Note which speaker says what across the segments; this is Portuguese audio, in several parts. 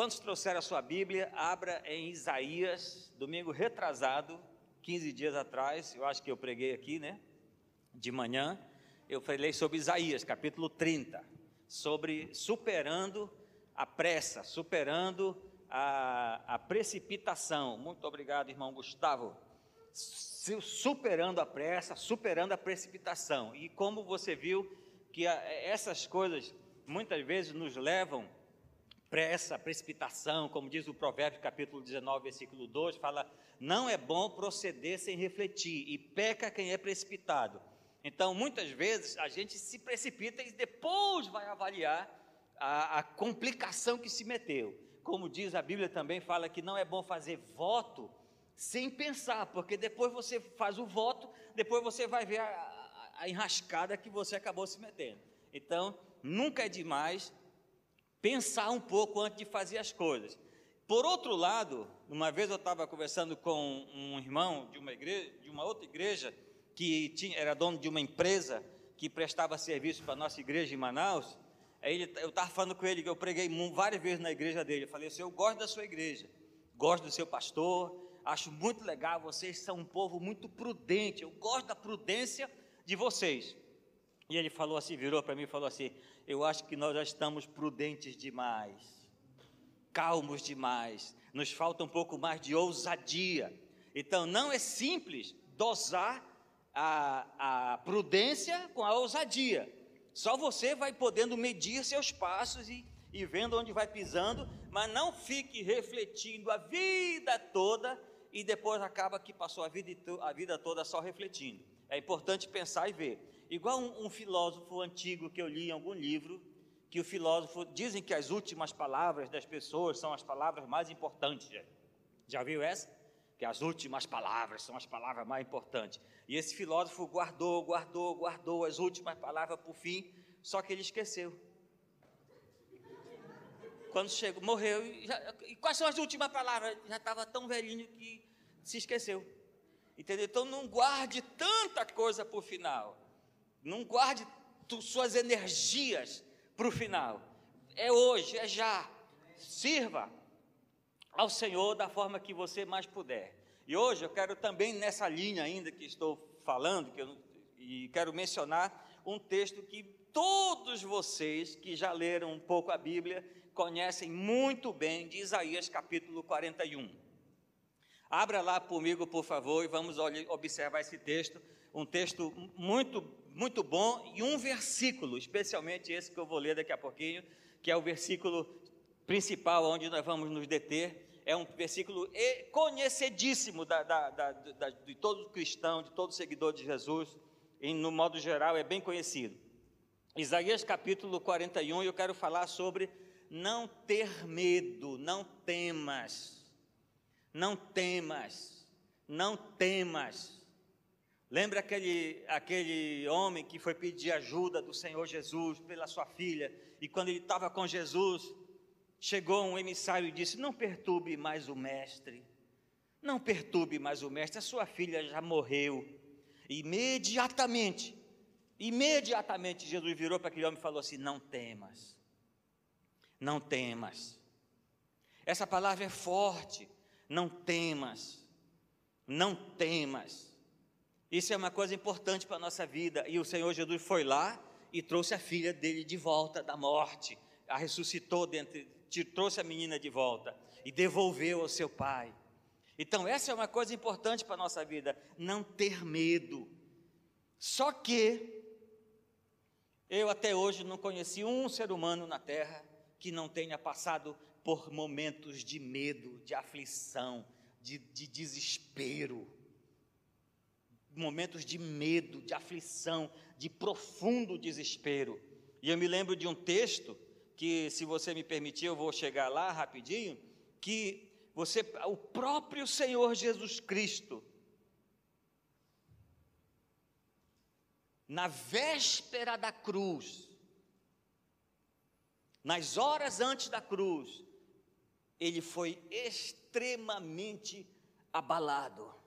Speaker 1: Quantos trouxeram a sua Bíblia? Abra em Isaías, domingo retrasado, 15 dias atrás, eu acho que eu preguei aqui, né? De manhã, eu falei sobre Isaías, capítulo 30, sobre superando a pressa, superando a, a precipitação. Muito obrigado, irmão Gustavo. Superando a pressa, superando a precipitação. E como você viu que a, essas coisas muitas vezes nos levam pressa, precipitação, como diz o Provérbio capítulo 19, versículo 2, fala: "Não é bom proceder sem refletir, e peca quem é precipitado". Então, muitas vezes a gente se precipita e depois vai avaliar a, a complicação que se meteu. Como diz a Bíblia também fala que não é bom fazer voto sem pensar, porque depois você faz o voto, depois você vai ver a, a, a enrascada que você acabou se metendo. Então, nunca é demais pensar um pouco antes de fazer as coisas. Por outro lado, uma vez eu estava conversando com um irmão de uma igreja, de uma outra igreja, que tinha, era dono de uma empresa que prestava serviço para a nossa igreja em Manaus. Aí ele, eu estava falando com ele que eu preguei várias vezes na igreja dele. Eu falei assim: eu gosto da sua igreja, gosto do seu pastor, acho muito legal. Vocês são um povo muito prudente. Eu gosto da prudência de vocês. E ele falou assim, virou para mim e falou assim: Eu acho que nós já estamos prudentes demais, calmos demais, nos falta um pouco mais de ousadia. Então não é simples dosar a, a prudência com a ousadia. Só você vai podendo medir seus passos e, e vendo onde vai pisando, mas não fique refletindo a vida toda e depois acaba que passou a vida, a vida toda só refletindo. É importante pensar e ver. Igual um, um filósofo antigo que eu li em algum livro, que o filósofo dizem que as últimas palavras das pessoas são as palavras mais importantes. Já viu essa? Que as últimas palavras são as palavras mais importantes. E esse filósofo guardou, guardou, guardou as últimas palavras o fim, só que ele esqueceu. Quando chegou, morreu, e, já, e quais são as últimas palavras? Já estava tão velhinho que se esqueceu. Entendeu? Então não guarde tanta coisa o final. Não guarde tu, suas energias para o final. É hoje, é já. Sirva ao Senhor da forma que você mais puder. E hoje eu quero também nessa linha ainda que estou falando, que eu, e quero mencionar um texto que todos vocês que já leram um pouco a Bíblia conhecem muito bem, de Isaías capítulo 41. Abra lá comigo, por favor, e vamos observar esse texto, um texto muito, muito bom e um versículo, especialmente esse que eu vou ler daqui a pouquinho, que é o versículo principal onde nós vamos nos deter. É um versículo conhecidíssimo da, da, da, de todo cristão, de todo seguidor de Jesus, e no modo geral é bem conhecido. Isaías capítulo 41, eu quero falar sobre não ter medo, não temas, não temas, não temas. Lembra aquele, aquele homem que foi pedir ajuda do Senhor Jesus pela sua filha, e quando ele estava com Jesus, chegou um emissário e disse: Não perturbe mais o mestre, não perturbe mais o mestre, a sua filha já morreu. Imediatamente, imediatamente Jesus virou para aquele homem e falou assim: Não temas, não temas. Essa palavra é forte. Não temas. Não temas. Isso é uma coisa importante para a nossa vida. E o Senhor Jesus foi lá e trouxe a filha dele de volta da morte. A ressuscitou dentro, trouxe a menina de volta e devolveu ao seu pai. Então, essa é uma coisa importante para a nossa vida, não ter medo. Só que eu até hoje não conheci um ser humano na terra que não tenha passado por momentos de medo, de aflição, de, de desespero. Momentos de medo, de aflição, de profundo desespero. E eu me lembro de um texto que, se você me permitir, eu vou chegar lá rapidinho, que você, o próprio Senhor Jesus Cristo, na véspera da cruz, nas horas antes da cruz, ele foi extremamente abalado.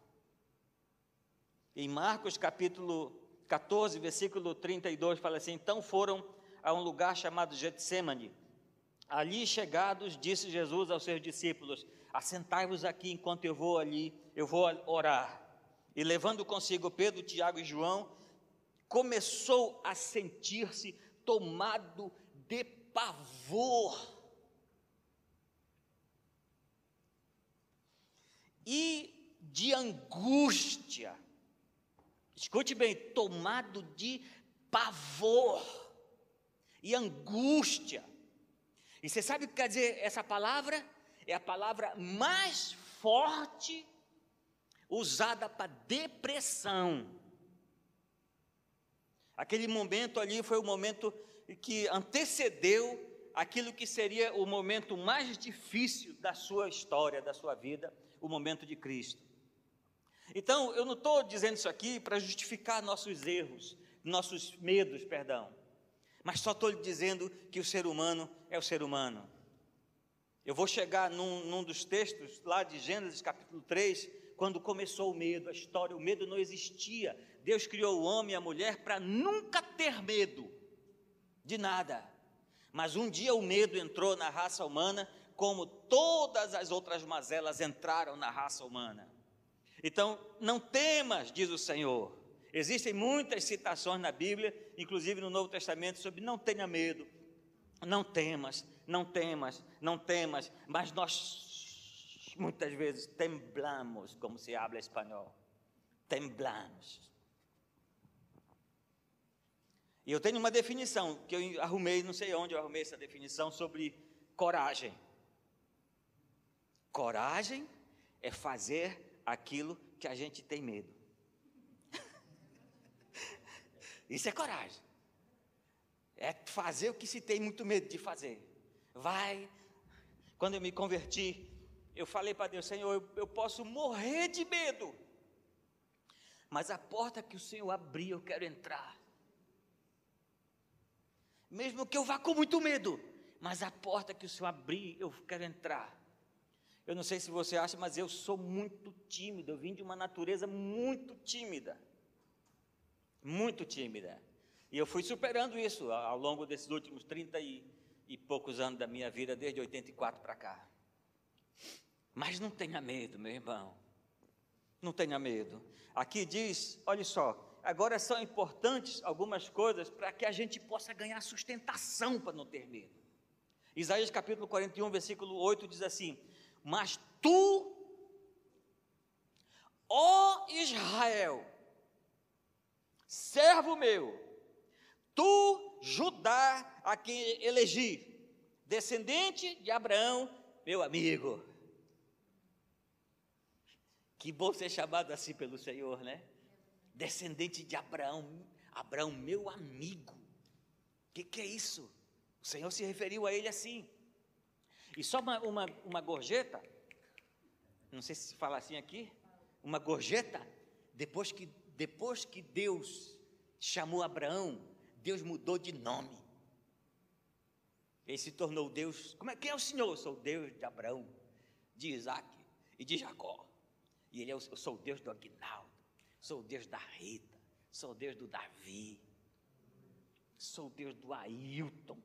Speaker 1: Em Marcos capítulo 14, versículo 32, fala assim: Então foram a um lugar chamado Getsemane. Ali chegados, disse Jesus aos seus discípulos: Assentai-vos aqui enquanto eu vou ali, eu vou orar. E levando consigo Pedro, Tiago e João, começou a sentir-se tomado de pavor. E de angústia. Escute bem, tomado de pavor e angústia. E você sabe o que quer dizer essa palavra? É a palavra mais forte usada para depressão. Aquele momento ali foi o momento que antecedeu aquilo que seria o momento mais difícil da sua história, da sua vida, o momento de Cristo. Então, eu não estou dizendo isso aqui para justificar nossos erros, nossos medos, perdão, mas só estou lhe dizendo que o ser humano é o ser humano. Eu vou chegar num, num dos textos lá de Gênesis capítulo 3, quando começou o medo, a história, o medo não existia. Deus criou o homem e a mulher para nunca ter medo de nada. Mas um dia o medo entrou na raça humana, como todas as outras mazelas entraram na raça humana. Então, não temas, diz o Senhor. Existem muitas citações na Bíblia, inclusive no Novo Testamento, sobre não tenha medo, não temas, não temas, não temas, mas nós muitas vezes temblamos, como se habla espanhol. Temblamos. E eu tenho uma definição que eu arrumei, não sei onde eu arrumei essa definição sobre coragem. Coragem é fazer aquilo que a gente tem medo. Isso é coragem. É fazer o que se tem muito medo de fazer. Vai. Quando eu me converti, eu falei para Deus, Senhor, eu, eu posso morrer de medo. Mas a porta que o Senhor abrir, eu quero entrar. Mesmo que eu vá com muito medo, mas a porta que o Senhor abrir, eu quero entrar. Eu não sei se você acha, mas eu sou muito tímido. Eu vim de uma natureza muito tímida. Muito tímida. E eu fui superando isso ao longo desses últimos 30 e, e poucos anos da minha vida, desde 84 para cá. Mas não tenha medo, meu irmão. Não tenha medo. Aqui diz, olha só, agora são importantes algumas coisas para que a gente possa ganhar sustentação para não ter medo. Isaías capítulo 41, versículo 8 diz assim: mas tu, ó Israel, servo meu, tu, Judá, a quem elegi, descendente de Abraão, meu amigo. Que bom ser chamado assim pelo Senhor, né? Descendente de Abraão, Abraão, meu amigo. O que, que é isso? O Senhor se referiu a ele assim. E só uma, uma, uma gorjeta, não sei se fala assim aqui, uma gorjeta, depois que, depois que Deus chamou Abraão, Deus mudou de nome. Ele se tornou Deus. Como é, quem é o Senhor? Eu sou Deus de Abraão, de Isaac e de Jacó. E ele é o, eu sou o Deus do Aguinaldo, sou o Deus da Rita, sou o Deus do Davi, sou o Deus do Ailton.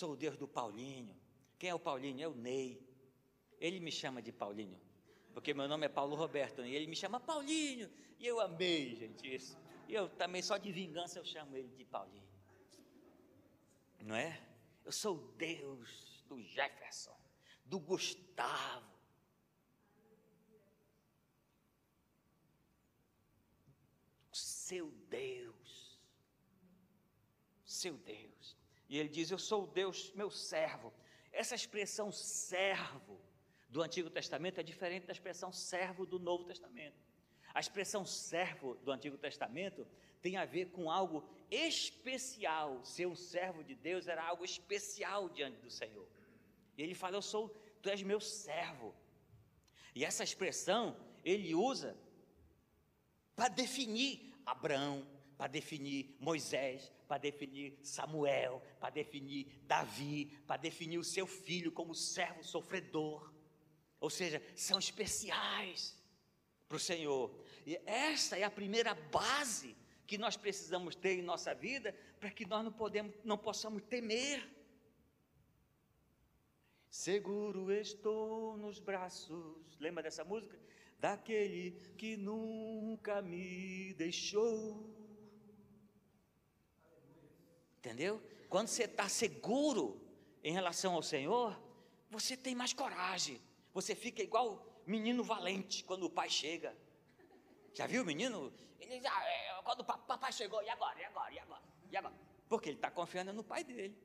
Speaker 1: Sou o Deus do Paulinho. Quem é o Paulinho? É o Ney. Ele me chama de Paulinho, porque meu nome é Paulo Roberto, e ele me chama Paulinho. E eu amei, gente, isso. E eu também, só de vingança, eu chamo ele de Paulinho. Não é? Eu sou o Deus do Jefferson, do Gustavo. Seu Deus. Seu Deus. E ele diz: Eu sou Deus, meu servo. Essa expressão servo do Antigo Testamento é diferente da expressão servo do Novo Testamento. A expressão servo do Antigo Testamento tem a ver com algo especial. Ser um servo de Deus era algo especial diante do Senhor. E ele fala: Eu sou, tu és meu servo. E essa expressão ele usa para definir Abraão, para definir Moisés, para definir Samuel, para definir Davi, para definir o seu filho como servo sofredor. Ou seja, são especiais para o Senhor. E esta é a primeira base que nós precisamos ter em nossa vida para que nós não, podemos, não possamos temer. Seguro estou nos braços, lembra dessa música? Daquele que nunca me deixou. Entendeu? Quando você está seguro em relação ao Senhor, você tem mais coragem. Você fica igual menino valente quando o pai chega. Já viu o menino? Ele ah, é, quando o papai chegou, e agora? E agora? E agora? E agora? Porque ele está confiando no pai dele.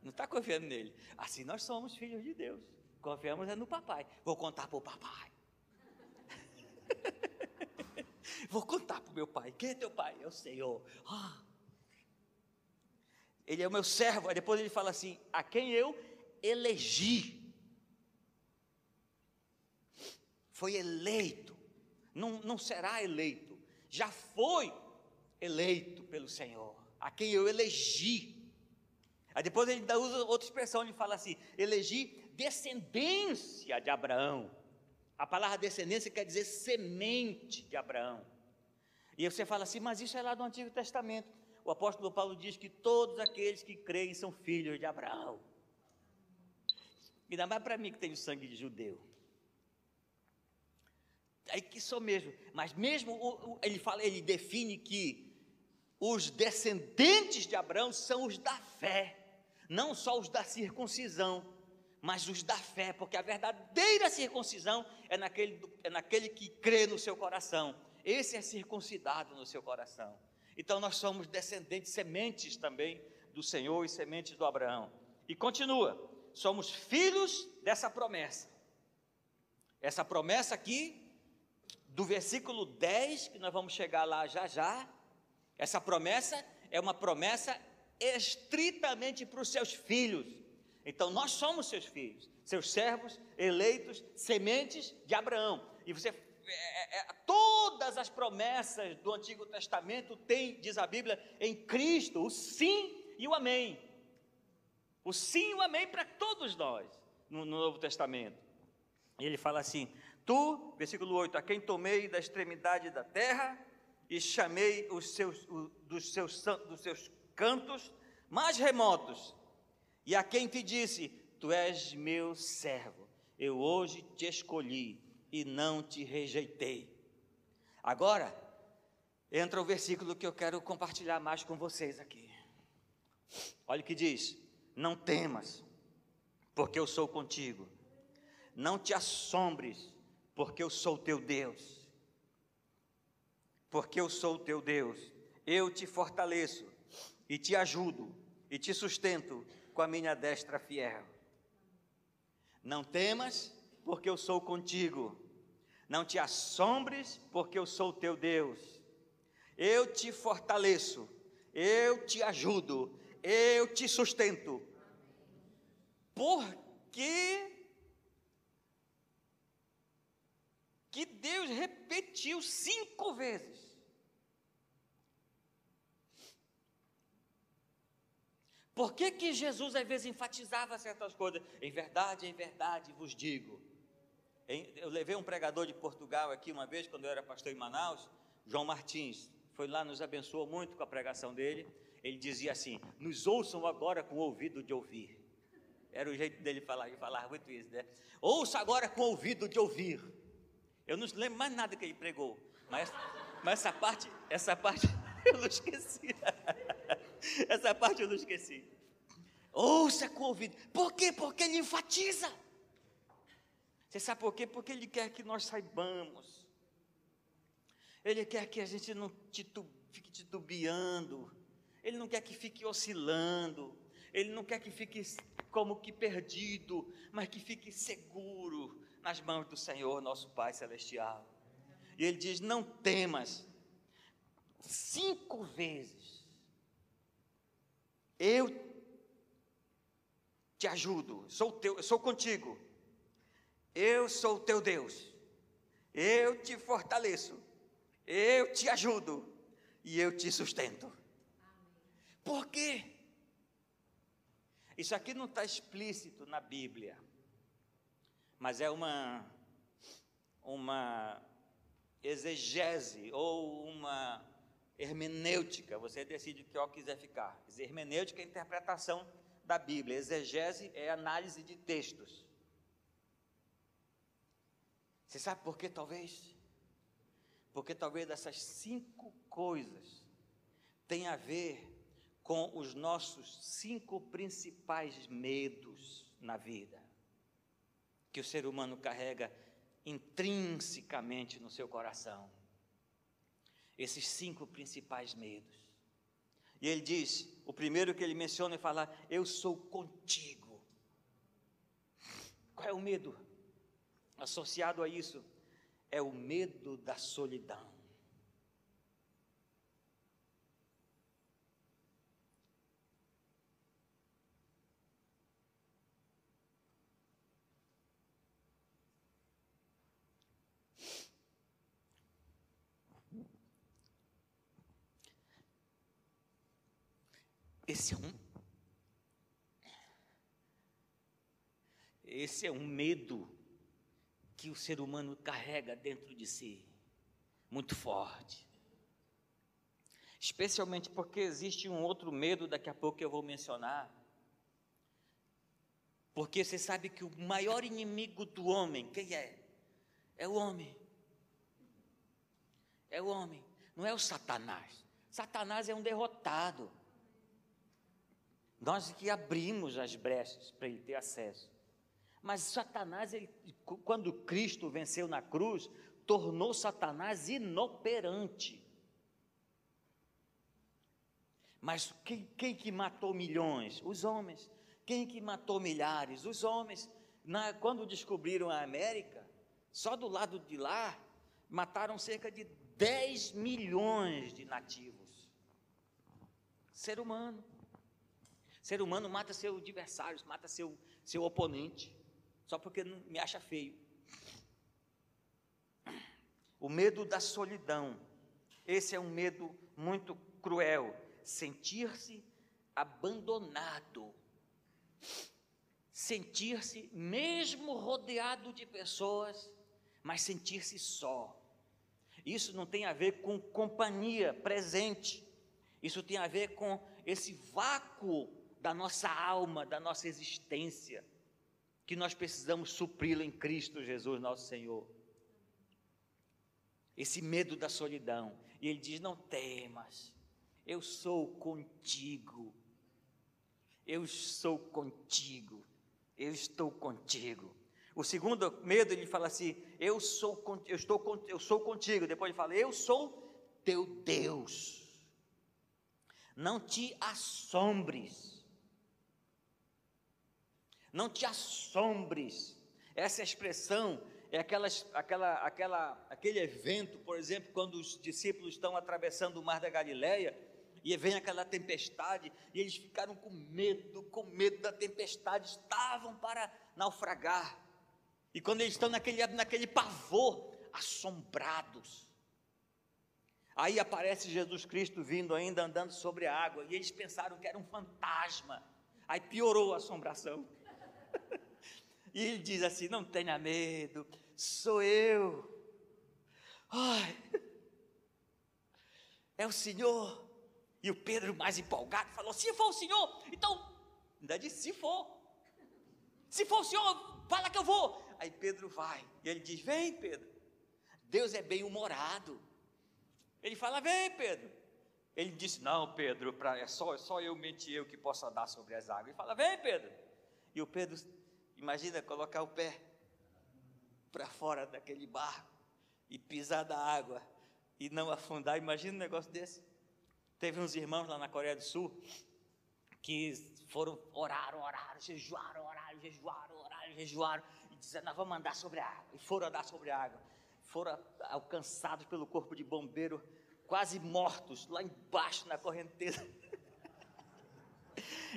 Speaker 1: Não está confiando nele. Assim nós somos filhos de Deus. Confiamos é no papai. Vou contar para o papai. Vou contar para o meu pai. Quem é teu pai? É o Senhor. Ah. Ele é o meu servo. Aí depois ele fala assim: a quem eu elegi. Foi eleito. Não, não será eleito. Já foi eleito pelo Senhor. A quem eu elegi. Aí depois ele usa outra expressão, ele fala assim: elegi descendência de Abraão. A palavra descendência quer dizer semente de Abraão. E você fala assim, mas isso é lá do Antigo Testamento. O apóstolo Paulo diz que todos aqueles que creem são filhos de Abraão. Ainda mais para mim que tenho sangue de judeu. Aí que sou mesmo. Mas mesmo ele fala, ele define que os descendentes de Abraão são os da fé não só os da circuncisão, mas os da fé, porque a verdadeira circuncisão é naquele, é naquele que crê no seu coração. Esse é circuncidado no seu coração. Então nós somos descendentes, sementes também do Senhor e sementes do Abraão. E continua: somos filhos dessa promessa. Essa promessa aqui, do versículo 10, que nós vamos chegar lá já já, essa promessa é uma promessa estritamente para os seus filhos. Então nós somos seus filhos, seus servos, eleitos, sementes de Abraão. E você é, é, todas as promessas do Antigo Testamento tem, diz a Bíblia, em Cristo, o sim e o amém. O sim e o amém para todos nós no, no Novo Testamento. E ele fala assim: Tu, versículo 8, a quem tomei da extremidade da terra e chamei os seus, o, dos, seus, dos seus cantos mais remotos, e a quem te disse: Tu és meu servo, eu hoje te escolhi e não te rejeitei. Agora, entra o versículo que eu quero compartilhar mais com vocês aqui. Olha o que diz: Não temas, porque eu sou contigo. Não te assombres, porque eu sou teu Deus. Porque eu sou teu Deus. Eu te fortaleço e te ajudo e te sustento com a minha destra fiel. Não temas, porque eu sou contigo. Não te assombres, porque eu sou teu Deus. Eu te fortaleço, eu te ajudo, eu te sustento. Porque que Deus repetiu cinco vezes Por que, que Jesus às vezes enfatizava certas coisas? Em verdade, em verdade vos digo. Eu levei um pregador de Portugal aqui uma vez, quando eu era pastor em Manaus, João Martins, foi lá, nos abençoou muito com a pregação dele. Ele dizia assim: Nos ouçam agora com o ouvido de ouvir. Era o jeito dele falar, ele falava muito isso, né? Ouça agora com o ouvido de ouvir. Eu não lembro mais nada que ele pregou, mas, mas essa parte, essa parte eu não esqueci. Essa parte eu não esqueci. Ouça com o ouvido. Por quê? Porque ele enfatiza. Você sabe por quê? Porque ele quer que nós saibamos. Ele quer que a gente não fique titubeando. Ele não quer que fique oscilando. Ele não quer que fique como que perdido, mas que fique seguro nas mãos do Senhor, nosso Pai Celestial. E ele diz: Não temas. Cinco vezes eu te ajudo, sou teu, sou contigo. Eu sou o teu Deus. Eu te fortaleço. Eu te ajudo e eu te sustento. Por quê? Isso aqui não está explícito na Bíblia, mas é uma uma exegese ou uma Hermenêutica, você decide o que ó quiser ficar. Hermenêutica é a interpretação da Bíblia. Exegese é análise de textos. Você sabe por que talvez? Porque talvez essas cinco coisas tenham a ver com os nossos cinco principais medos na vida, que o ser humano carrega intrinsecamente no seu coração. Esses cinco principais medos. E ele diz: o primeiro que ele menciona é falar, Eu sou contigo. Qual é o medo associado a isso? É o medo da solidão. Esse é um. Esse é um medo que o ser humano carrega dentro de si, muito forte. Especialmente porque existe um outro medo, daqui a pouco eu vou mencionar. Porque você sabe que o maior inimigo do homem, quem é? É o homem. É o homem, não é o Satanás. Satanás é um derrotado. Nós que abrimos as brechas para ele ter acesso. Mas Satanás, ele, quando Cristo venceu na cruz, tornou Satanás inoperante. Mas quem, quem, que matou milhões? Os homens. Quem que matou milhares? Os homens. Na, quando descobriram a América, só do lado de lá, mataram cerca de 10 milhões de nativos. Ser humano. Ser humano mata seu adversário, mata seu, seu oponente, só porque não me acha feio. O medo da solidão. Esse é um medo muito cruel. Sentir-se abandonado. Sentir-se, mesmo rodeado de pessoas, mas sentir-se só. Isso não tem a ver com companhia presente. Isso tem a ver com esse vácuo da nossa alma, da nossa existência, que nós precisamos supri-lo em Cristo Jesus, nosso Senhor. Esse medo da solidão. E ele diz: Não temas, eu sou contigo. Eu sou contigo. Eu estou contigo. O segundo medo, ele fala assim: Eu sou, eu estou, eu sou contigo. Depois ele fala: Eu sou teu Deus. Não te assombres não te assombres. Essa expressão é aquela, aquela, aquela, aquele evento, por exemplo, quando os discípulos estão atravessando o mar da Galileia e vem aquela tempestade e eles ficaram com medo, com medo da tempestade, estavam para naufragar. E quando eles estão naquele, naquele pavor, assombrados. Aí aparece Jesus Cristo vindo ainda andando sobre a água e eles pensaram que era um fantasma. Aí piorou a assombração. E ele diz assim: Não tenha medo, sou eu. Ai, é o Senhor. E o Pedro, mais empolgado, falou: Se for o Senhor, então, ainda disse: Se for, se for o Senhor, fala que eu vou. Aí Pedro vai, e ele diz: Vem, Pedro. Deus é bem humorado. Ele fala: Vem, Pedro. Ele disse: Não, Pedro, pra, é só, é só eu mentir eu que posso andar sobre as águas. Ele fala: Vem, Pedro. E o Pedro Imagina colocar o pé para fora daquele barco e pisar da água e não afundar. Imagina um negócio desse. Teve uns irmãos lá na Coreia do Sul que foram, oraram, oraram, jejuaram, oraram, jejuaram, oraram, jejuaram e disseram: Nós vamos andar sobre a água. E foram andar sobre a água. Foram alcançados pelo corpo de bombeiro, quase mortos, lá embaixo na correnteza.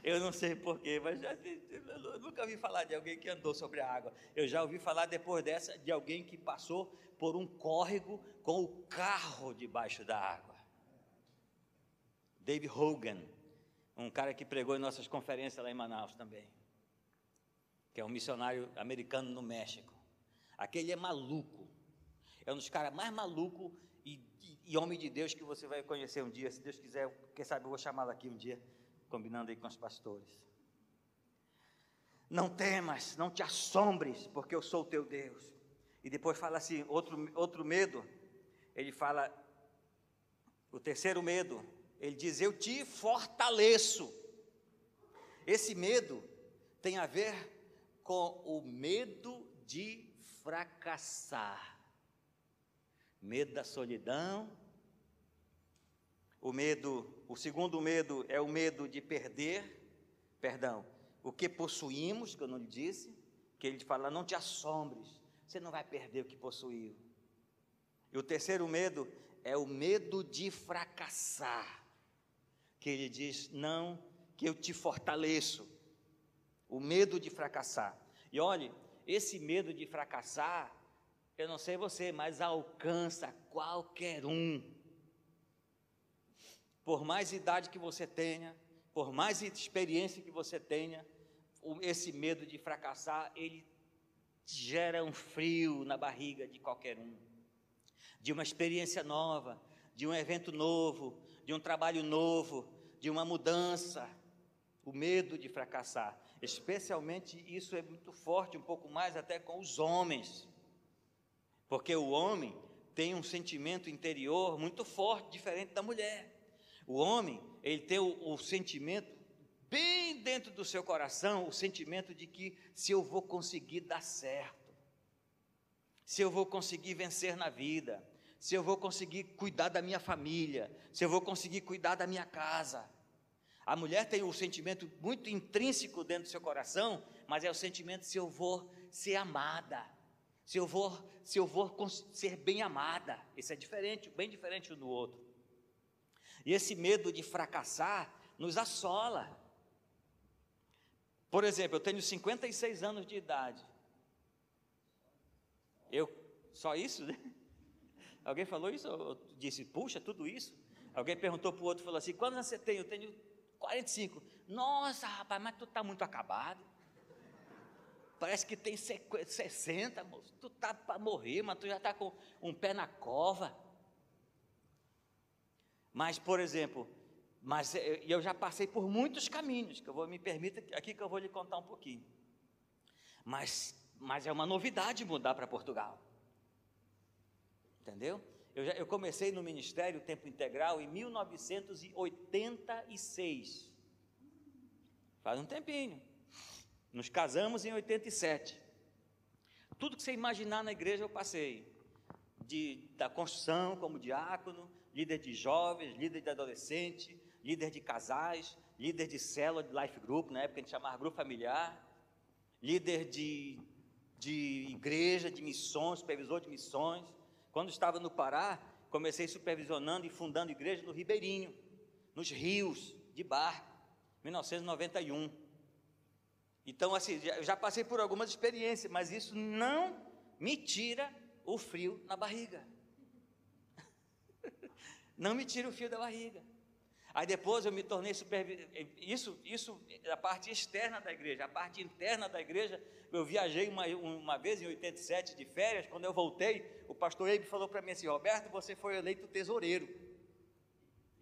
Speaker 1: Eu não sei porquê, mas já, eu nunca ouvi falar de alguém que andou sobre a água. Eu já ouvi falar depois dessa de alguém que passou por um córrego com o carro debaixo da água. Dave Hogan, um cara que pregou em nossas conferências lá em Manaus também, que é um missionário americano no México. Aquele é maluco, é um dos caras mais malucos e, e, e homem de Deus que você vai conhecer um dia, se Deus quiser, quem sabe eu vou chamá-lo aqui um dia, combinando aí com os pastores. Não temas, não te assombres, porque eu sou o teu Deus. E depois fala assim, outro, outro medo, ele fala, o terceiro medo, ele diz: Eu te fortaleço. Esse medo tem a ver com o medo de fracassar, medo da solidão. O medo, o segundo medo é o medo de perder, perdão, o que possuímos, que eu não lhe disse, que ele fala, não te assombres, você não vai perder o que possuiu. E o terceiro medo é o medo de fracassar, que ele diz, não, que eu te fortaleço, o medo de fracassar. E olhe, esse medo de fracassar, eu não sei você, mas alcança qualquer um. Por mais idade que você tenha, por mais experiência que você tenha, esse medo de fracassar, ele gera um frio na barriga de qualquer um. De uma experiência nova, de um evento novo, de um trabalho novo, de uma mudança. O medo de fracassar. Especialmente isso é muito forte, um pouco mais até com os homens. Porque o homem tem um sentimento interior muito forte, diferente da mulher. O homem, ele tem o, o sentimento bem dentro do seu coração, o sentimento de que se eu vou conseguir dar certo, se eu vou conseguir vencer na vida, se eu vou conseguir cuidar da minha família, se eu vou conseguir cuidar da minha casa, a mulher tem um sentimento muito intrínseco dentro do seu coração, mas é o sentimento se eu vou ser amada, se eu vou, se eu vou ser bem amada. Isso é diferente, bem diferente um do outro. E esse medo de fracassar nos assola. Por exemplo, eu tenho 56 anos de idade. Eu, só isso, né? Alguém falou isso? Eu disse, puxa, tudo isso? Alguém perguntou para o outro, falou assim, quantos anos você tem? Eu tenho 45. Nossa, rapaz, mas tu está muito acabado. Parece que tem 60, moço. Tu está para morrer, mas tu já está com um pé na cova. Mas, por exemplo, mas eu já passei por muitos caminhos, que eu vou me permita aqui que eu vou lhe contar um pouquinho. Mas, mas é uma novidade mudar para Portugal. Entendeu? Eu, já, eu comecei no ministério tempo integral em 1986. Faz um tempinho. Nos casamos em 87. Tudo que você imaginar na igreja eu passei. De, da construção como diácono, líder de jovens, líder de adolescente, líder de casais, líder de célula de life group, na época a gente chamava grupo familiar, líder de, de igreja, de missões, supervisor de missões. Quando estava no Pará, comecei supervisionando e fundando igreja no Ribeirinho, nos rios de barco, 1991. Então, assim, já, já passei por algumas experiências, mas isso não me tira o frio na barriga. Não me tira o frio da barriga. Aí depois eu me tornei supervisor. Isso, isso a parte externa da igreja. A parte interna da igreja, eu viajei uma, uma vez em 87 de férias. Quando eu voltei, o pastor Eibe falou para mim assim: Roberto, você foi eleito tesoureiro.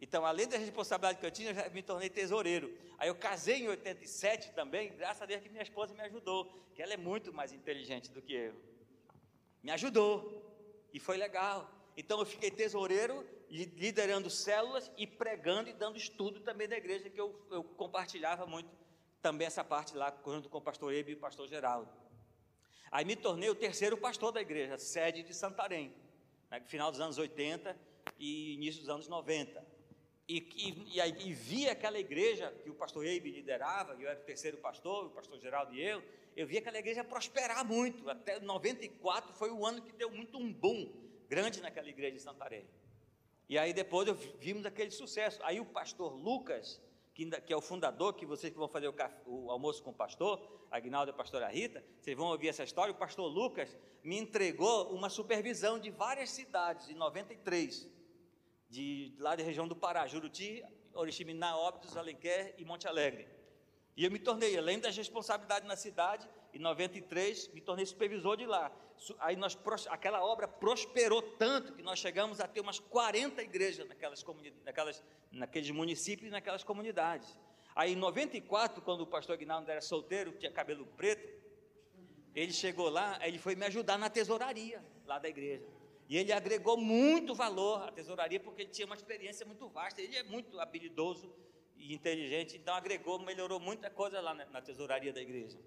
Speaker 1: Então, além da responsabilidade que eu tinha, eu já me tornei tesoureiro. Aí eu casei em 87 também, graças a Deus que minha esposa me ajudou, que ela é muito mais inteligente do que eu. Me ajudou. E foi legal. Então eu fiquei tesoureiro liderando células e pregando e dando estudo também da igreja, que eu, eu compartilhava muito também essa parte lá, junto com o pastor Ebe e o pastor Geraldo. Aí me tornei o terceiro pastor da igreja, sede de Santarém, né, final dos anos 80 e início dos anos 90. E, e, e, aí, e vi aquela igreja que o pastor Eibe liderava, eu era o terceiro pastor, o pastor Geraldo e eu, eu vi aquela igreja prosperar muito, até 94 foi o ano que deu muito um boom grande naquela igreja de Santarém. E aí depois eu vimos aquele sucesso. Aí o pastor Lucas, que, é o fundador, que vocês que vão fazer o, o, almoço com o pastor, Agnaldo e a pastora Rita, vocês vão ouvir essa história. O pastor Lucas me entregou uma supervisão de várias cidades, em 93, de, lá da região do Pará, Juruti, Oriximiná, Óbidos, Alenquer e Monte Alegre. E eu me tornei, além das responsabilidades na cidade, em 93 me tornei supervisor de lá. Aí nós, aquela obra prosperou tanto que nós chegamos a ter umas 40 igrejas naquelas naquelas, naqueles municípios e naquelas comunidades. Aí em 94, quando o pastor Guinaldo era solteiro, tinha cabelo preto, ele chegou lá, ele foi me ajudar na tesouraria lá da igreja. E ele agregou muito valor à tesouraria, porque ele tinha uma experiência muito vasta, ele é muito habilidoso e inteligente, então agregou, melhorou muita coisa lá na, na tesouraria da igreja.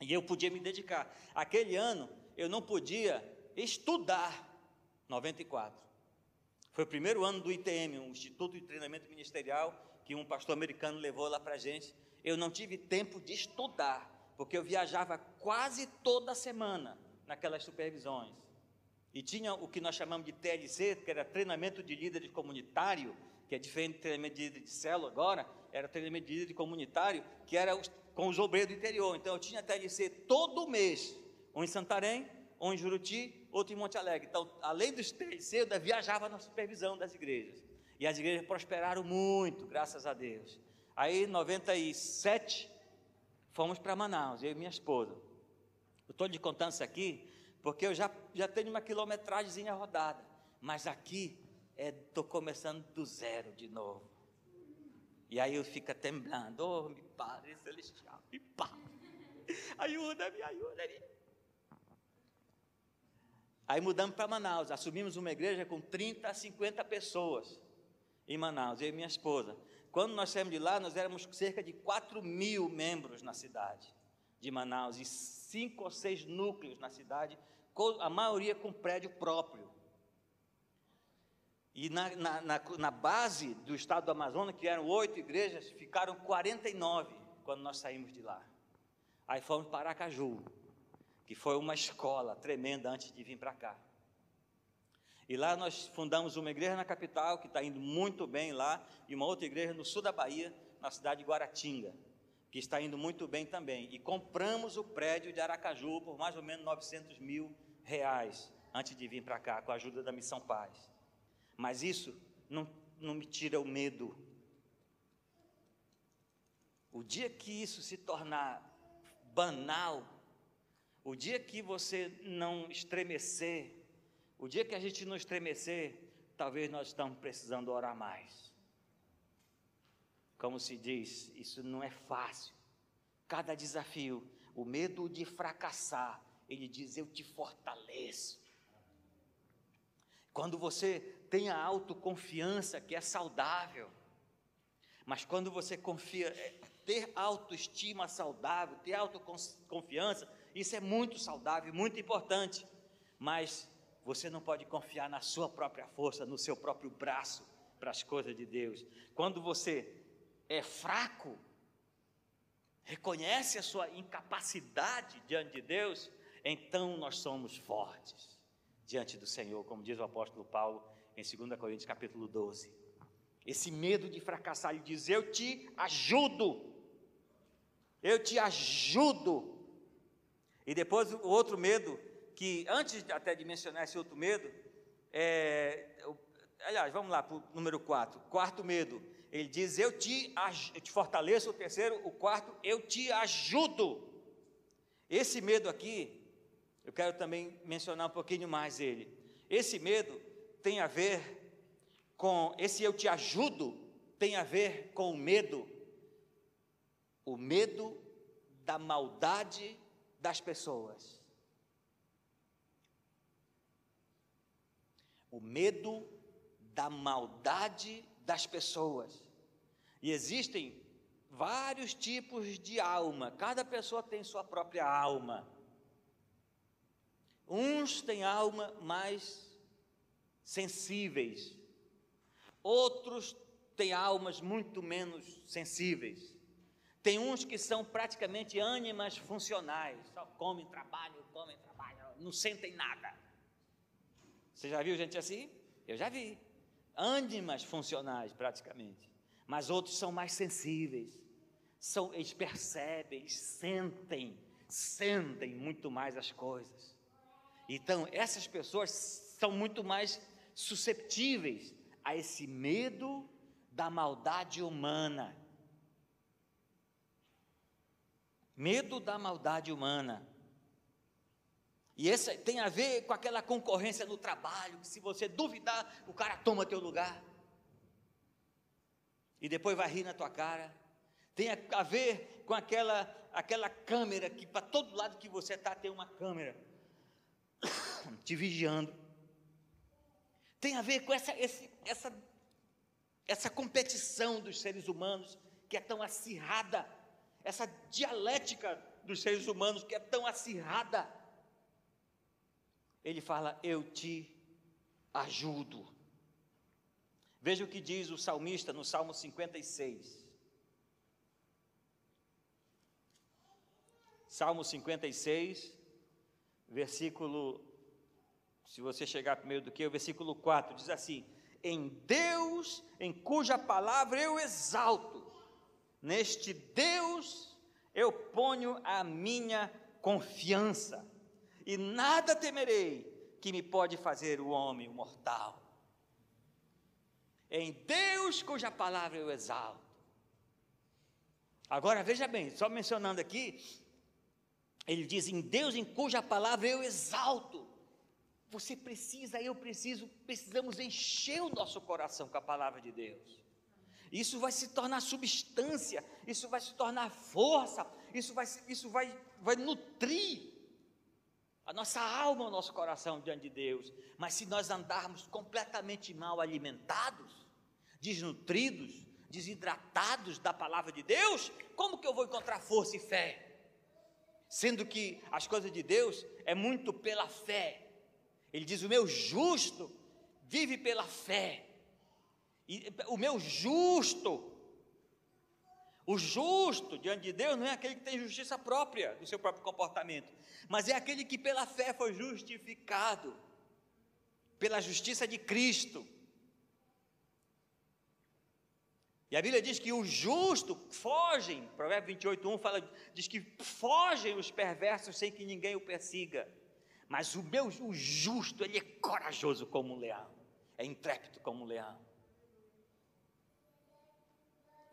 Speaker 1: E eu podia me dedicar. Aquele ano eu não podia estudar 94. Foi o primeiro ano do ITM, um Instituto de Treinamento Ministerial, que um pastor americano levou lá para a gente. Eu não tive tempo de estudar, porque eu viajava quase toda semana naquelas supervisões. E tinha o que nós chamamos de TLC, que era treinamento de líderes comunitário, que é diferente do treinamento de líder de célula agora, era treinamento de líder comunitário, que era os com os obreiros do interior. Então eu tinha TLC todo mês, um em Santarém, um em Juruti, outro em Monte Alegre. Então, além dos TLC, eu viajava na supervisão das igrejas. E as igrejas prosperaram muito, graças a Deus. Aí, em 97, fomos para Manaus, eu e minha esposa. Eu estou lhe contando isso aqui porque eu já, já tenho uma quilometragem rodada. Mas aqui estou é, começando do zero de novo. E aí eu fico temblando, oh, me Padre Celestial, me pare, ajuda-me, ajuda-me. Aí mudamos para Manaus, assumimos uma igreja com 30 a 50 pessoas em Manaus, eu e minha esposa. Quando nós saímos de lá, nós éramos cerca de 4 mil membros na cidade de Manaus e cinco ou seis núcleos na cidade, a maioria com prédio próprio. E na, na, na, na, base do estado do Amazonas, que eram oito igrejas, ficaram 49 quando nós saímos de lá. Aí fomos para Aracaju, que foi uma escola tremenda antes de vir para cá. E lá nós fundamos uma igreja na capital, que está indo muito bem lá, e uma outra igreja no sul da Bahia, na cidade de Guaratinga, que está indo muito bem também. E compramos o prédio de Aracaju por mais ou menos 900 mil reais, antes de vir para cá, com a ajuda da Missão Paz. Mas isso não, não me tira o medo. O dia que isso se tornar banal, o dia que você não estremecer, o dia que a gente não estremecer, talvez nós estamos precisando orar mais. Como se diz, isso não é fácil. Cada desafio, o medo de fracassar, ele diz: Eu te fortaleço. Quando você tem a autoconfiança que é saudável, mas quando você confia, é, ter autoestima saudável, ter autoconfiança, isso é muito saudável, muito importante. Mas você não pode confiar na sua própria força, no seu próprio braço para as coisas de Deus. Quando você é fraco, reconhece a sua incapacidade diante de Deus, então nós somos fortes diante do Senhor, como diz o apóstolo Paulo em 2 Coríntios capítulo 12. Esse medo de fracassar, ele diz: Eu te ajudo, eu te ajudo. E depois o outro medo, que antes até de mencionar esse outro medo, é, aliás, vamos lá para o número 4. Quarto medo, ele diz: Eu te, eu te fortaleço. O terceiro, o quarto, eu te ajudo. Esse medo aqui, eu quero também mencionar um pouquinho mais ele. Esse medo tem a ver com, esse eu te ajudo, tem a ver com o medo, o medo da maldade das pessoas. O medo da maldade das pessoas. E existem vários tipos de alma, cada pessoa tem sua própria alma. Uns têm alma mais sensíveis, outros têm almas muito menos sensíveis. Tem uns que são praticamente ânimas funcionais, só comem, trabalham, comem, trabalham, não sentem nada. Você já viu gente assim? Eu já vi. Ânimas funcionais, praticamente. Mas outros são mais sensíveis. São, eles percebem, eles sentem, sentem muito mais as coisas. Então, essas pessoas são muito mais susceptíveis a esse medo da maldade humana. Medo da maldade humana. E esse tem a ver com aquela concorrência no trabalho, que se você duvidar, o cara toma teu lugar. E depois vai rir na tua cara. Tem a ver com aquela aquela câmera que para todo lado que você está tem uma câmera te vigiando. Tem a ver com essa, esse, essa, essa competição dos seres humanos que é tão acirrada, essa dialética dos seres humanos que é tão acirrada. Ele fala: Eu te ajudo. Veja o que diz o salmista no Salmo 56. Salmo 56, versículo, se você chegar primeiro do que, o versículo 4 diz assim: Em Deus, em cuja palavra eu exalto, neste Deus eu ponho a minha confiança, e nada temerei que me pode fazer o homem mortal. Em Deus cuja palavra eu exalto. Agora veja bem, só mencionando aqui, ele diz: em Deus em cuja palavra eu exalto. Você precisa, eu preciso, precisamos encher o nosso coração com a palavra de Deus. Isso vai se tornar substância, isso vai se tornar força, isso vai, isso vai, vai nutrir a nossa alma, o nosso coração diante de Deus. Mas se nós andarmos completamente mal alimentados, desnutridos, desidratados da palavra de Deus, como que eu vou encontrar força e fé? sendo que as coisas de Deus é muito pela fé. Ele diz: O meu justo vive pela fé. E o meu justo, o justo diante de Deus não é aquele que tem justiça própria do seu próprio comportamento, mas é aquele que pela fé foi justificado, pela justiça de Cristo. E a Bíblia diz que o justo fogem, Provérbio 28, 1 fala, diz que fogem os perversos sem que ninguém o persiga. Mas o meu o justo, ele é corajoso como um leão, é intrépido como um leão.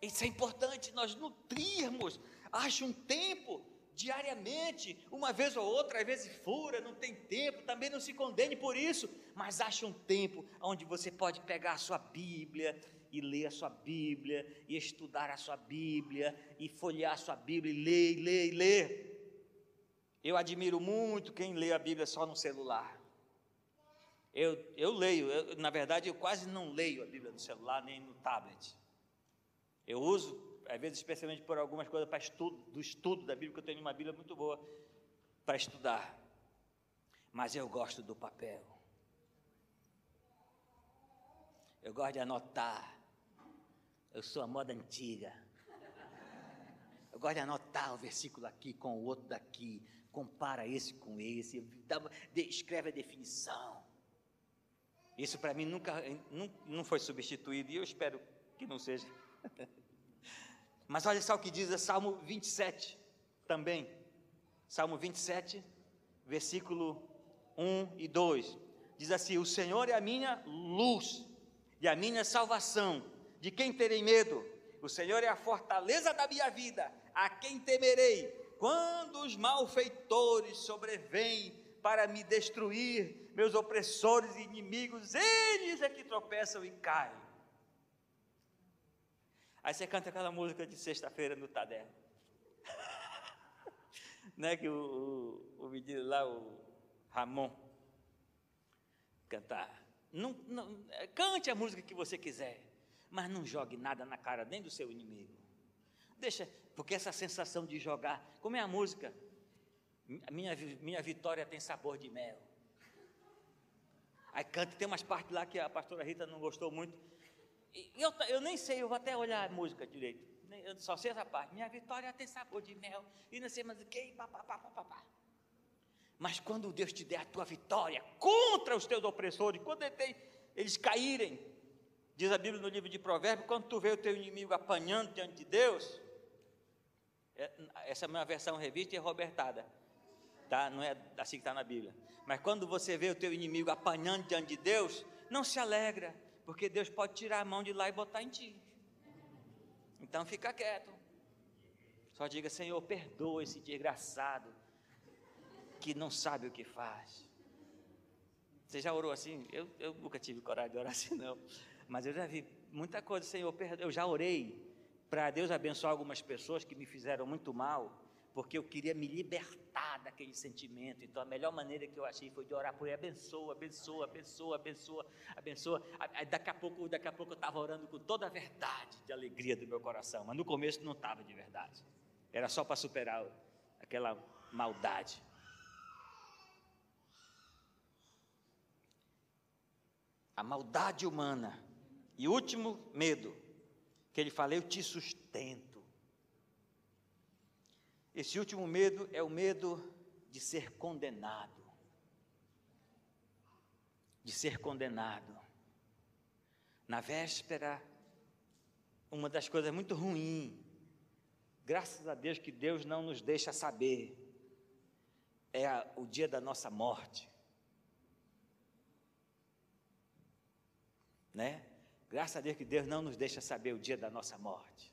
Speaker 1: Isso é importante, nós nutrirmos, acha um tempo, diariamente, uma vez ou outra, às vezes fura, não tem tempo, também não se condene por isso, mas acha um tempo onde você pode pegar a sua Bíblia e ler a sua Bíblia, e estudar a sua Bíblia, e folhear a sua Bíblia, e ler, e ler, e ler. Eu admiro muito quem lê a Bíblia só no celular. Eu, eu leio, eu, na verdade, eu quase não leio a Bíblia no celular nem no tablet. Eu uso, às vezes, especialmente por algumas coisas para estudo, do estudo da Bíblia, que eu tenho uma Bíblia muito boa para estudar. Mas eu gosto do papel. Eu gosto de anotar. Eu sou a moda antiga. Eu gosto de anotar o versículo aqui com o outro daqui, compara esse com esse, dá, escreve a definição. Isso para mim nunca não, não foi substituído e eu espero que não seja. Mas olha só o que diz o Salmo 27 também. Salmo 27, versículo 1 e 2. Diz assim: O Senhor é a minha luz e a minha salvação de quem terei medo? O Senhor é a fortaleza da minha vida. A quem temerei? Quando os malfeitores sobrevêm para me destruir, meus opressores e inimigos, eles é que tropeçam e caem. Aí você canta aquela música de sexta-feira no Tadé. né, que o, o, o menino lá, o Ramon, cantar. Não, não, cante a música que você quiser mas não jogue nada na cara nem do seu inimigo. Deixa, porque essa sensação de jogar, como é a música? Minha, minha vitória tem sabor de mel. Aí canta, tem umas partes lá que a pastora Rita não gostou muito. Eu, eu nem sei, eu vou até olhar a música direito. Eu só sei essa parte. Minha vitória tem sabor de mel. E não sei mais o que. Mas quando Deus te der a tua vitória contra os teus opressores, quando eles caírem, Diz a Bíblia no livro de Provérbios: quando tu vê o teu inimigo apanhando diante de Deus, essa é a minha versão revista e robertada, tá? não é assim que está na Bíblia. Mas quando você vê o teu inimigo apanhando diante de Deus, não se alegra, porque Deus pode tirar a mão de lá e botar em ti. Então fica quieto. Só diga, Senhor, perdoa esse desgraçado que não sabe o que faz. Você já orou assim? Eu, eu nunca tive coragem de orar assim, não. Mas eu já vi muita coisa, Senhor, perdoa. Eu já orei para Deus abençoar algumas pessoas que me fizeram muito mal, porque eu queria me libertar daquele sentimento. Então a melhor maneira que eu achei foi de orar por ele, abençoa, abençoa, abençoa, abençoa, abençoa. Daqui a pouco, daqui a pouco eu estava orando com toda a verdade de alegria do meu coração, mas no começo não estava de verdade. Era só para superar aquela maldade. A maldade humana. E último medo, que ele fala, eu te sustento. Esse último medo é o medo de ser condenado. De ser condenado. Na véspera, uma das coisas muito ruins Graças a Deus que Deus não nos deixa saber. É a, o dia da nossa morte. Né? Graças a Deus que Deus não nos deixa saber o dia da nossa morte.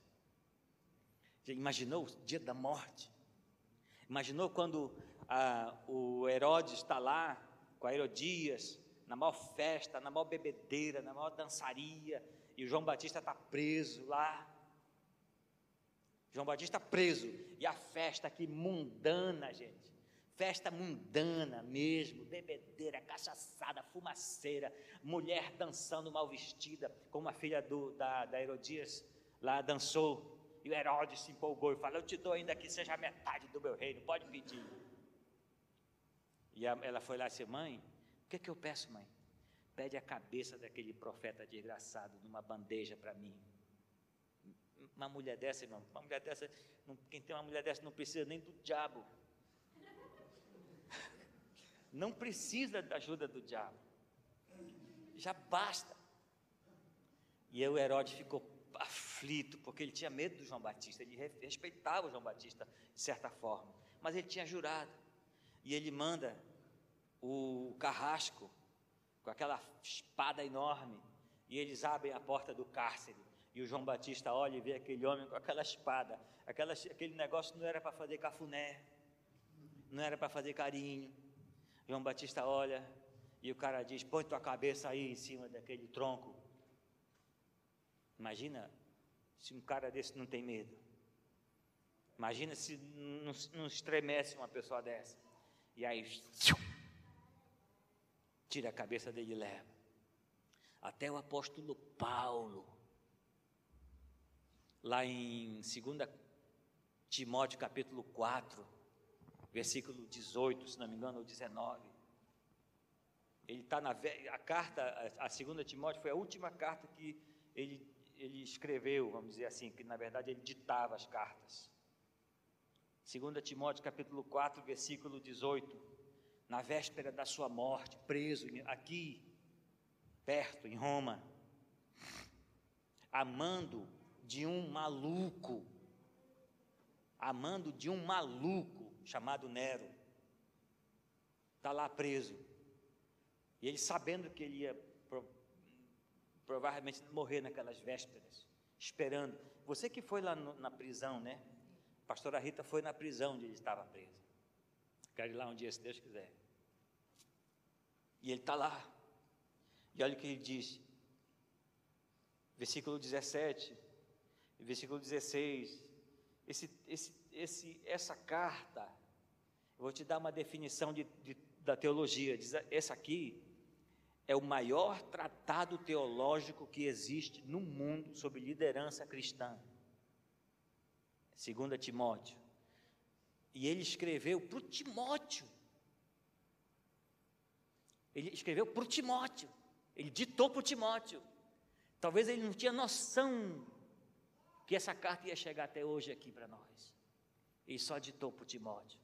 Speaker 1: Já imaginou o dia da morte? Imaginou quando ah, o Herodes está lá com a Herodias, na maior festa, na maior bebedeira, na maior dançaria, e o João Batista está preso lá. João Batista preso. E a festa aqui mundana, gente. Festa mundana mesmo, bebedeira, cachaçada, fumaceira, mulher dançando mal vestida, como a filha do, da, da Herodias lá dançou. E o Herodes se empolgou e falou: Eu te dou ainda que seja metade do meu reino, pode pedir. E a, ela foi lá e disse: Mãe, o que, é que eu peço, mãe? Pede a cabeça daquele profeta desgraçado numa bandeja para mim uma mulher dessa, irmão, uma mulher dessa, não, quem tem uma mulher dessa não precisa nem do diabo. Não precisa da ajuda do diabo. Já basta. E aí o Herodes ficou aflito, porque ele tinha medo do João Batista, ele respeitava o João Batista de certa forma, mas ele tinha jurado. E ele manda o carrasco com aquela espada enorme, e eles abrem a porta do cárcere. E o João Batista olha e vê aquele homem com aquela espada. Aquela, aquele negócio não era para fazer cafuné, não era para fazer carinho. João Batista olha e o cara diz: Põe tua cabeça aí em cima daquele tronco. Imagina se um cara desse não tem medo. Imagina se não, estremece uma pessoa dessa. E aí, tira a cabeça dele e leva. Até o apóstolo Paulo lá em 2 Timóteo capítulo 4, versículo 18, se não me engano, ou 19. Ele está na a carta, a, segunda Timóteo foi a última carta que ele, ele escreveu, vamos dizer assim, que na verdade ele ditava as cartas. 2 Timóteo capítulo 4, versículo 18. Na véspera da sua morte, preso aqui, perto, em Roma, amando de um maluco, amando de um maluco chamado Nero. Está lá preso. E ele sabendo que ele ia provavelmente morrer naquelas vésperas, esperando. Você que foi lá no, na prisão, né? Pastora Rita foi na prisão onde ele estava preso. Quero ir lá um dia, se Deus quiser. E ele está lá. E olha o que ele diz. Versículo 17 versículo 16. Esse, esse, esse, essa carta, eu vou te dar uma definição de, de, da teologia. Diz, essa aqui é o maior tratado teológico que existe no mundo sobre liderança cristã. 2 Timóteo. E ele escreveu para o Timóteo. Ele escreveu para o Timóteo. Ele ditou para o Timóteo. Talvez ele não tinha noção que essa carta ia chegar até hoje aqui para nós. E só ditou para Timóteo.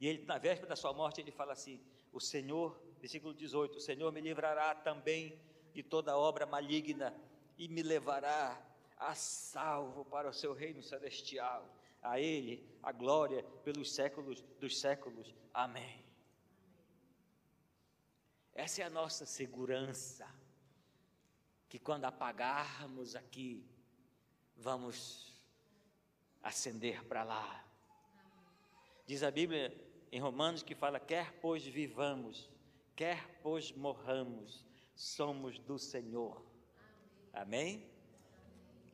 Speaker 1: E ele, na véspera da sua morte, ele fala assim: O Senhor, versículo 18: O Senhor me livrará também de toda obra maligna e me levará a salvo para o seu reino celestial. A Ele a glória pelos séculos dos séculos. Amém. Essa é a nossa segurança. Que quando apagarmos aqui vamos ascender para lá. Diz a Bíblia em Romanos que fala: quer pois vivamos, quer pois morramos, somos do Senhor. Amém?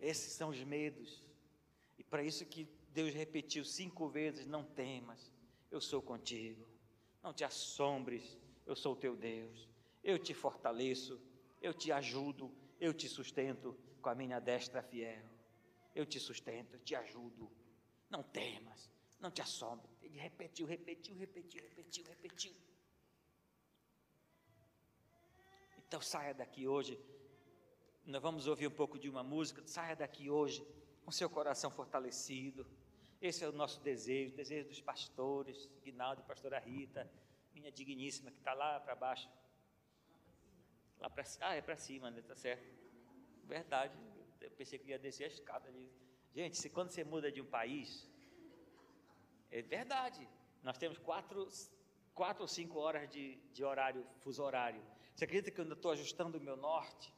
Speaker 1: Esses são os medos. E para isso que Deus repetiu cinco vezes: não temas, eu sou contigo. Não te assombres, eu sou teu Deus. Eu te fortaleço, eu te ajudo, eu te sustento com a minha destra fiel. Eu te sustento, eu te ajudo. Não temas, não te assombres. Ele repetiu, repetiu, repetiu, repetiu, repetiu. Então saia daqui hoje. Nós vamos ouvir um pouco de uma música. Saia daqui hoje com seu coração fortalecido. Esse é o nosso desejo, o desejo dos pastores, Guinaldo e pastora Rita, minha digníssima que está lá para baixo. Lá para Ah, é para cima, né? Tá certo. Verdade. Eu pensei que ia descer a escada ali. Gente, se quando você muda de um país, é verdade. Nós temos quatro, quatro ou cinco horas de, de horário, fuso horário. Você acredita que eu estou ajustando o meu norte?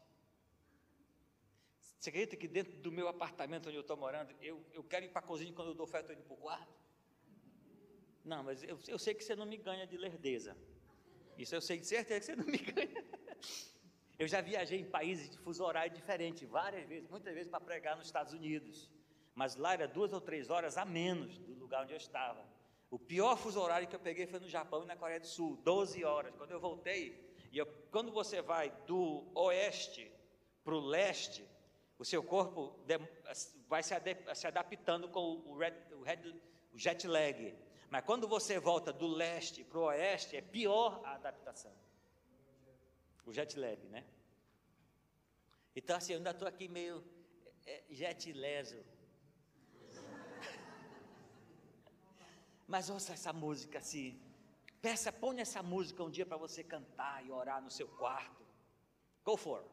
Speaker 1: Você acredita que dentro do meu apartamento onde eu estou morando, eu, eu quero ir para a cozinha quando eu dou fé, estou indo para o quarto? Não, mas eu, eu sei que você não me ganha de lerdeza. Isso eu sei de certeza que você não me ganha. Eu já viajei em países de fuso horário diferente, várias vezes, muitas vezes para pregar nos Estados Unidos. Mas lá era duas ou três horas a menos do lugar onde eu estava. O pior fuso horário que eu peguei foi no Japão e na Coreia do Sul, 12 horas. Quando eu voltei, e eu, quando você vai do oeste para o leste, o seu corpo vai se, adaptando com o, red, o, red, o jet lag. Mas quando você volta do leste para o oeste, é pior a adaptação. O jet lag, né? Então, assim, eu ainda estou aqui meio é, jet leso. Mas ouça essa música assim. Peça, põe essa música um dia para você cantar e orar no seu quarto. Go for.